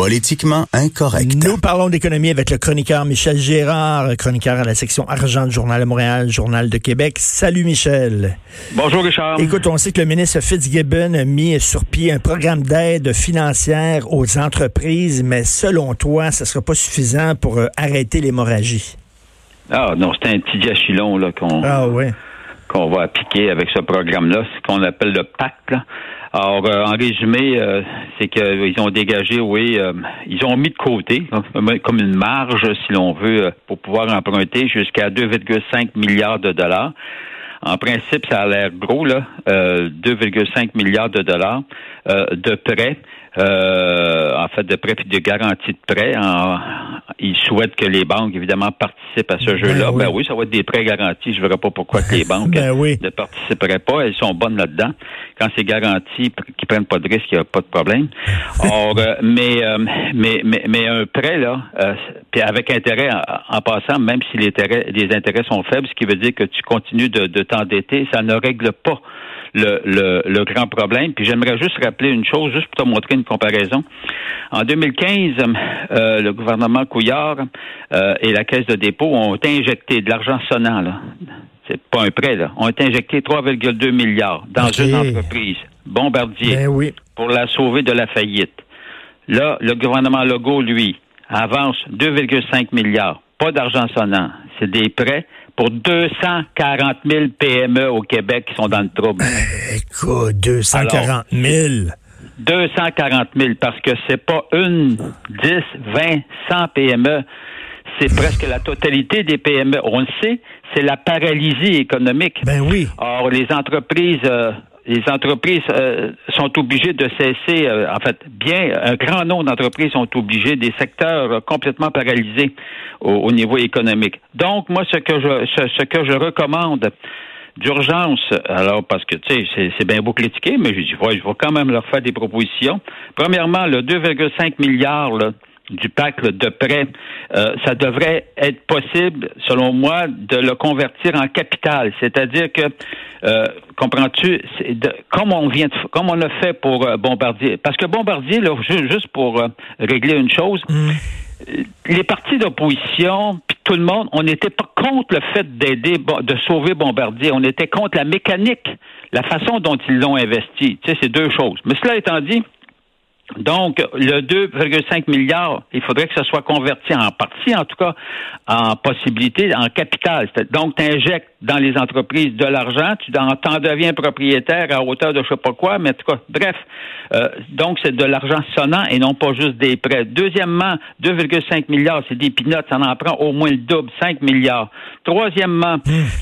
Politiquement incorrect. Nous parlons d'économie avec le chroniqueur Michel Gérard, chroniqueur à la section argent du Journal de Montréal, Journal de Québec. Salut Michel. Bonjour Richard. Écoute, on sait que le ministre Fitzgibbon a mis sur pied un programme d'aide financière aux entreprises, mais selon toi, ce ne sera pas suffisant pour euh, arrêter l'hémorragie? Ah non, c'est un petit diachylon là qu'on Ah ouais. Qu'on va appliquer avec ce programme-là, ce qu'on appelle le pacte. là. Alors, euh, en résumé, euh, c'est qu'ils ont dégagé, oui, euh, ils ont mis de côté, hein, comme une marge, si l'on veut, euh, pour pouvoir emprunter jusqu'à 2,5 milliards de dollars. En principe, ça a l'air gros, là, euh, 2,5 milliards de dollars euh, de prêts, euh, en fait, de prêts puis de garanties de prêts. En, ils souhaitent que les banques, évidemment, participent à ce jeu-là. oui. Ben oui, ça va être des prêts garantis. Je ne verrai pas pourquoi que les banques Ben oui. ne participeraient pas. Elles sont bonnes là-dedans. Quand c'est garanti, qu'ils prennent pas de risque, il n'y a pas de problème. Or, euh, mais, euh, mais, mais, mais un prêt, là, euh, puis avec intérêt en, passant, même si les intérêts, sont faibles, ce qui veut dire que tu continues de, de t'endetter, ça ne règle pas le, le, le grand problème. Puis j'aimerais juste rappeler une chose, juste pour te montrer une comparaison. En 2015, euh, le gouvernement Couillard euh, et la Caisse de dépôt ont injecté de l'argent sonnant, là. C'est pas un prêt, là. Ont injecté 3,2 milliards dans une entreprise, Bombardier, Ben oui. pour la sauver de la faillite. Là, le gouvernement Legault, lui, avance 2,5 milliards. Pas d'argent sonnant. C'est des prêts pour 240 000 PME au Québec qui sont dans le trouble. Écoute, 240 000. 240 000 parce que c'est pas une, 10, 20, 100 PME. C'est presque la totalité des PME. On le sait, c'est la paralysie économique. Ben oui. Or, les entreprises, euh, les entreprises euh, sont obligées de cesser, euh, en fait, bien, un grand nombre d'entreprises sont obligées, des secteurs euh, complètement paralysés au, au niveau économique. Donc, moi, ce que je, ce, ce que je recommande d'urgence, alors parce que tu sais, c'est, c'est bien beau critiquer, mais je dis, ouais, je vais quand même leur faire des propositions. Premièrement, le 2,5 milliards là, du pacte de prêts, euh, ça devrait être possible, selon moi, de le convertir en capital. C'est-à-dire que, euh, comprends-tu, comme on vient, de, comme on a fait pour euh, Bombardier, parce que Bombardier, là, ju- juste pour euh, régler une chose, Mm. euh, les partis d'opposition, puis tout le monde, on n'était pas contre le fait d'aider, de sauver Bombardier. On était contre la mécanique, la façon dont ils l'ont investi. Tu sais, c'est deux choses. Mais cela étant dit, donc, le 2,5 milliards, il faudrait que ça soit converti en partie, en tout cas, en possibilité, en capital. Donc, tu injectes dans les entreprises de l'argent, tu en t'en deviens propriétaire à hauteur de je sais pas quoi, mais en tout cas, bref. euh, donc, c'est de l'argent sonnant et non pas juste des prêts. Deuxièmement, 2,5 milliards, c'est des pinottes, ça en prend au moins le double, 5 milliards. Troisièmement,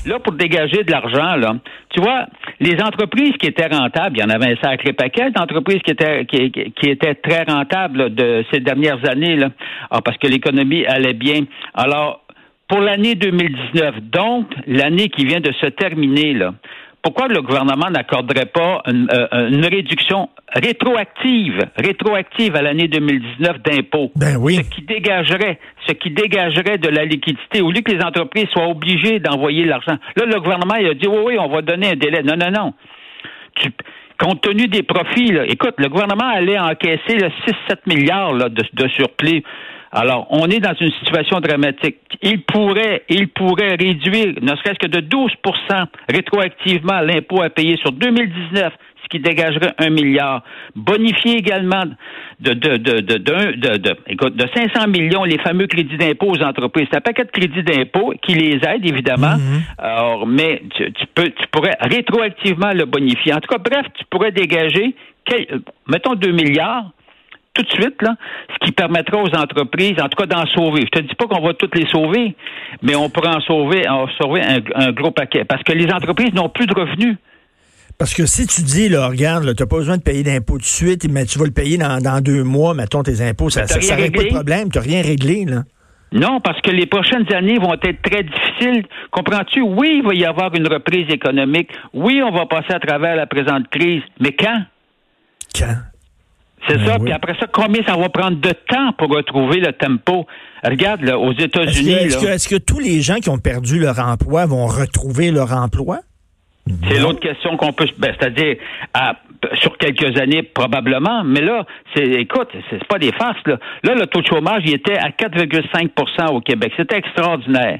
là, pour dégager de l'argent, là, tu vois, les entreprises qui étaient rentables, il y en avait un sacré paquet d'entreprises qui étaient, qui- qui étaient très rentables de ces dernières années, là, Ah, parce que l'économie allait bien. Alors, pour l'année 2019, donc l'année qui vient de se terminer, là, pourquoi le gouvernement n'accorderait pas une, euh, une réduction rétroactive, rétroactive à l'année 2019 d'impôts? Ben oui. Ce qui dégagerait, ce qui dégagerait de la liquidité, au lieu que les entreprises soient obligées d'envoyer l'argent. Là, le gouvernement, il a dit, oui, oui, on va donner un délai. Non, non, non. Tu- compte tenu des profits, là, écoute, le gouvernement allait encaisser là, 6-7 milliards de, de surplus. Alors, on est dans une situation dramatique. Il pourrait, il pourrait réduire, ne serait-ce que de 12% rétroactivement l'impôt à payer sur 2019, ce qui dégagerait un milliard. Bonifier également de, de, de, de, de, de- écoute, de 500 millions les fameux crédits d'impôt aux entreprises. C'est un paquet de crédits d'impôt qui les aide, évidemment. Alors, mais tu, tu peux, tu pourrais rétroactivement le bonifier. En tout cas, bref, tu pourrais dégager, quel- mettons 2 milliards tout de suite, là, ce qui permettra aux entreprises, en tout cas, d'en sauver. Je te dis pas qu'on va toutes les sauver, mais on pourra en sauver, en sauver un, un gros paquet. Parce que les entreprises n'ont plus de revenus. Parce que si tu dis, là, regarde, tu n'as pas besoin de payer d'impôts tout de suite, mais tu vas le payer dans, dans deux mois, mettons tes impôts, ça ne règle pas de problème, tu n'as rien réglé, là. Non, parce que les prochaines années vont être très difficiles. Comprends-tu? Oui, il va y avoir une reprise économique. Oui, on va passer à travers la présente crise. Mais quand? Quand? C'est Ben ça. oui. Puis après ça, combien ça va prendre de temps pour retrouver le tempo? Regarde, là, aux Est-ce États-Unis, que, est-ce que- tous les gens qui ont perdu leur emploi vont retrouver leur emploi? c'est l'autre question qu'on peut, ben, c'est-à-dire à- sur quelques années probablement, mais là, c'est, écoute, c'est, c'est pas des farces là. Là, le taux de chômage, il était à 4,5% au Québec. C'était extraordinaire.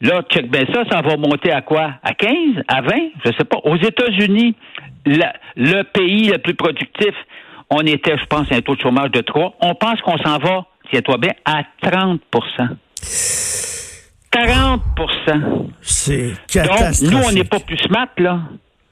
Là, check bien ça, ça va monter à quoi? À 15? À 20? Je sais pas. Aux États-Unis, la- le pays le plus productif, on était, je pense, à un taux de chômage de 3. On pense qu'on s'en va, tiens-toi bien, à 30% 40% C'est Donc, catastrophique. nous, on n'est pas plus smart, là.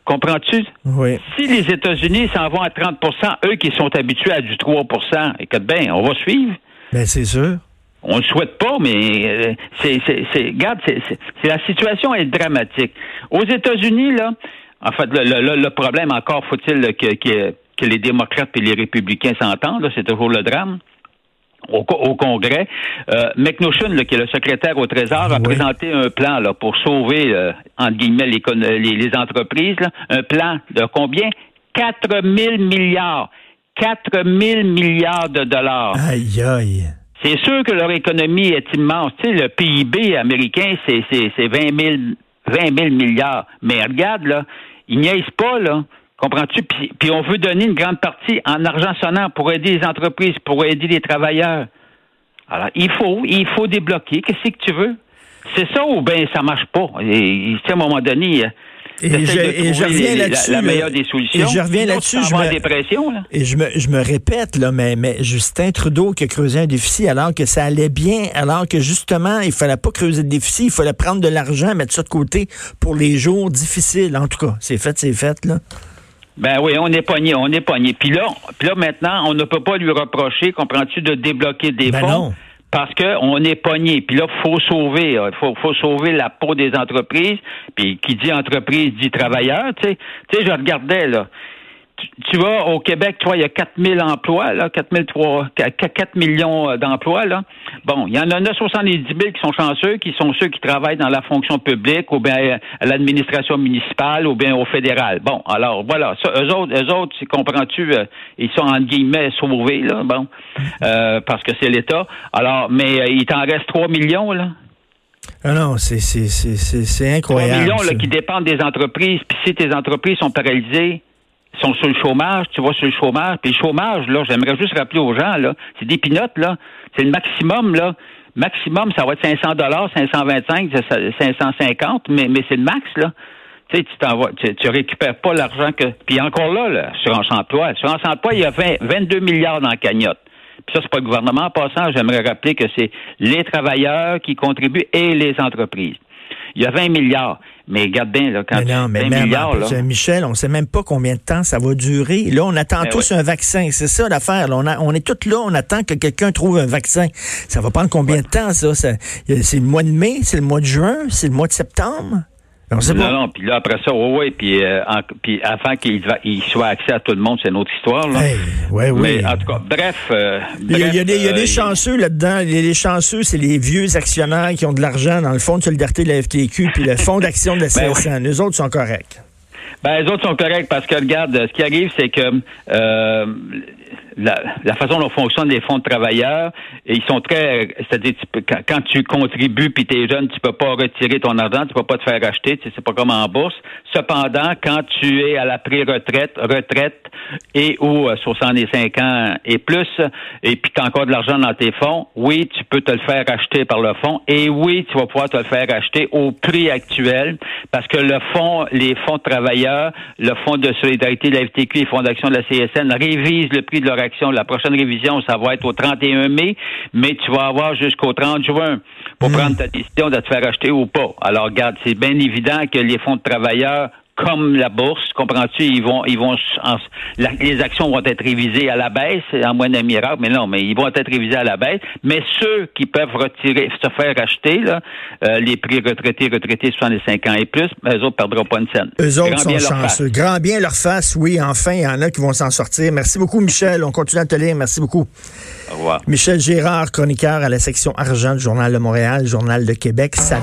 Comprends-tu? Oui. Si les États-Unis s'en vont à 30% eux qui sont habitués à du 3% écoute bien, on va suivre. Ben, c'est sûr. On le souhaite pas, mais euh, c'est, regarde, c'est, la situation est dramatique. Aux États-Unis, là, en fait, le, le- le- le problème, encore faut-il que, que, que les démocrates et les républicains s'entendent, c'est toujours le drame. Au, co- au Congrès, euh, McNaughton, là, qui est le secrétaire au Trésor, a Oui. présenté un plan là, pour sauver, euh, entre guillemets, les, les entreprises. là. un plan de combien? 4 000 milliards. 4 000 milliards de dollars. Aïe, aïe. C'est sûr que leur économie est immense. Tu sais, le PIB américain, c'est 20, 000, 20 000 milliards. Mais regarde, là, ils niaisent pas, là. Comprends-tu? Puis, puis on veut donner une grande partie en argent sonnant pour aider les entreprises, pour aider les travailleurs. Alors, il faut, il faut débloquer. Qu'est-ce que tu veux? C'est ça ou bien ça marche pas? Et, à un moment donné, euh, Et je, et reviens la- là-dessus. la, meilleure des solutions. Et je reviens là-dessus. Je me, dépression, là. et je me, je me répète, là, mais, mais Justin Trudeau qui a creusé un déficit alors que ça allait bien, alors que justement, il fallait pas creuser de déficit, il fallait prendre de l'argent, mettre ça de côté pour les jours difficiles. En tout cas, c'est fait, c'est fait, là. Ben oui, on est pogné, on est pogné. Puis là, puis là maintenant, on ne peut pas lui reprocher, comprends-tu, de débloquer des Ben fonds. non. Parce qu'on est pogné. Puis là, faut sauver. Il faut, faut sauver la peau des entreprises. Puis qui dit entreprise dit travailleur. Tu sais, tu sais, je regardais là. Tu, vas au Québec, toi, il y a 4000 emplois, là, 4003, 4 millions euh, d'emplois, là. Bon, il y en a 970 000 qui sont chanceux, qui sont ceux qui travaillent dans la fonction publique, ou bien euh, à l'administration municipale, ou bien au fédéral. Bon, alors, voilà. Ça, eux autres, eux autres, comprends-tu, euh, ils sont, entre guillemets, sauvés, là, bon, euh, parce que c'est l'État. Alors, mais euh, il t'en reste 3 millions, là. Ah non, c'est, c'est, c'est, c'est, c'est 3 incroyable. millions là, qui dépendent des entreprises. Puis si tes entreprises sont paralysées, sont sur le chômage, tu vas sur le chômage. Puis le chômage, là, j'aimerais juste rappeler aux gens, là, c'est des pinottes, là. C'est le maximum, là. Maximum, ça va être 500 dollars, 525, 550, mais, mais c'est le max, là. Tu sais, tu t'en vas, tu, récupères pas l'argent que. Puis encore là, l'assurance emploi. L'assurance emploi, il y a 20 22 milliards dans la cagnotte. Puis ça, c'est pas le gouvernement. En passant, j'aimerais rappeler que c'est les travailleurs qui contribuent et les entreprises. Il y a 20 milliards. Mais regarde bien, là, quand Mais non, mais 20 même, milliards, plus, euh, Michel, on sait même pas combien de temps ça va durer. Là, on attend Ben tous un vaccin. C'est ça l'affaire. On, a- on est tous là, on attend que quelqu'un trouve un vaccin. Ça va prendre combien de temps, ça? A- C'est le mois de mai, c'est le mois de juin, c'est le mois de septembre? On sait Non, pas. non, puis là, après ça, oui, oui, puis, euh, puis avant qu'il il soit accès à tout le monde, c'est une autre histoire, là. Hey, ouais, oui. Mais en tout cas, bref. euh, Il y a, il y a des, il y a des euh, chanceux là-dedans. Des chanceux, c'est les vieux actionnaires qui ont de l'argent dans le fonds de solidarité de la FTQ puis le fonds d'action de la Ben CSN. Eux autres sont corrects. Ben, les autres sont corrects parce que, regarde, ce qui arrive, c'est que euh, la, la façon dont fonctionnent les fonds de travailleurs, ils sont très... C'est-à-dire, quand tu contribues puis tu es jeune, tu peux pas retirer ton argent, tu peux pas te faire acheter, tu sais, c'est pas comme en bourse. Cependant, quand tu es à la pré-retraite, retraite et ou euh, 65 ans et plus, et puis tu as encore de l'argent dans tes fonds, oui, tu peux te le faire acheter par le fonds et oui, tu vas pouvoir te le faire acheter au prix actuel parce que le fonds, les fonds de travailleurs, le fonds de solidarité de la FTQ et fonds d'action de la CSN révisent le prix de leur action. La prochaine révision, ça va être au 31 mai, mais tu vas avoir jusqu'au 30 juin pour prendre ta décision de te faire acheter ou pas. Alors, regarde, c'est bien évident que les fonds de travailleurs comme la bourse, comprends-tu? Ils vont, ils vont, en- la- les actions vont être révisées à la baisse, en moins d'un miracle, mais non, mais ils vont être révisés à la baisse. Mais ceux qui peuvent retirer, se faire acheter, là, euh, les prix retraités, retraités 65 ans et plus, eux autres perdront pas une scène. Eux autres Grand sont chanceux. Grand bien leur face, oui, enfin, il y en a qui vont s'en sortir. Merci beaucoup, Michel. On continue à te lire. Merci beaucoup. Au revoir. Michel Gérard, chroniqueur à la section argent du Journal de Montréal, Journal de Québec. Ça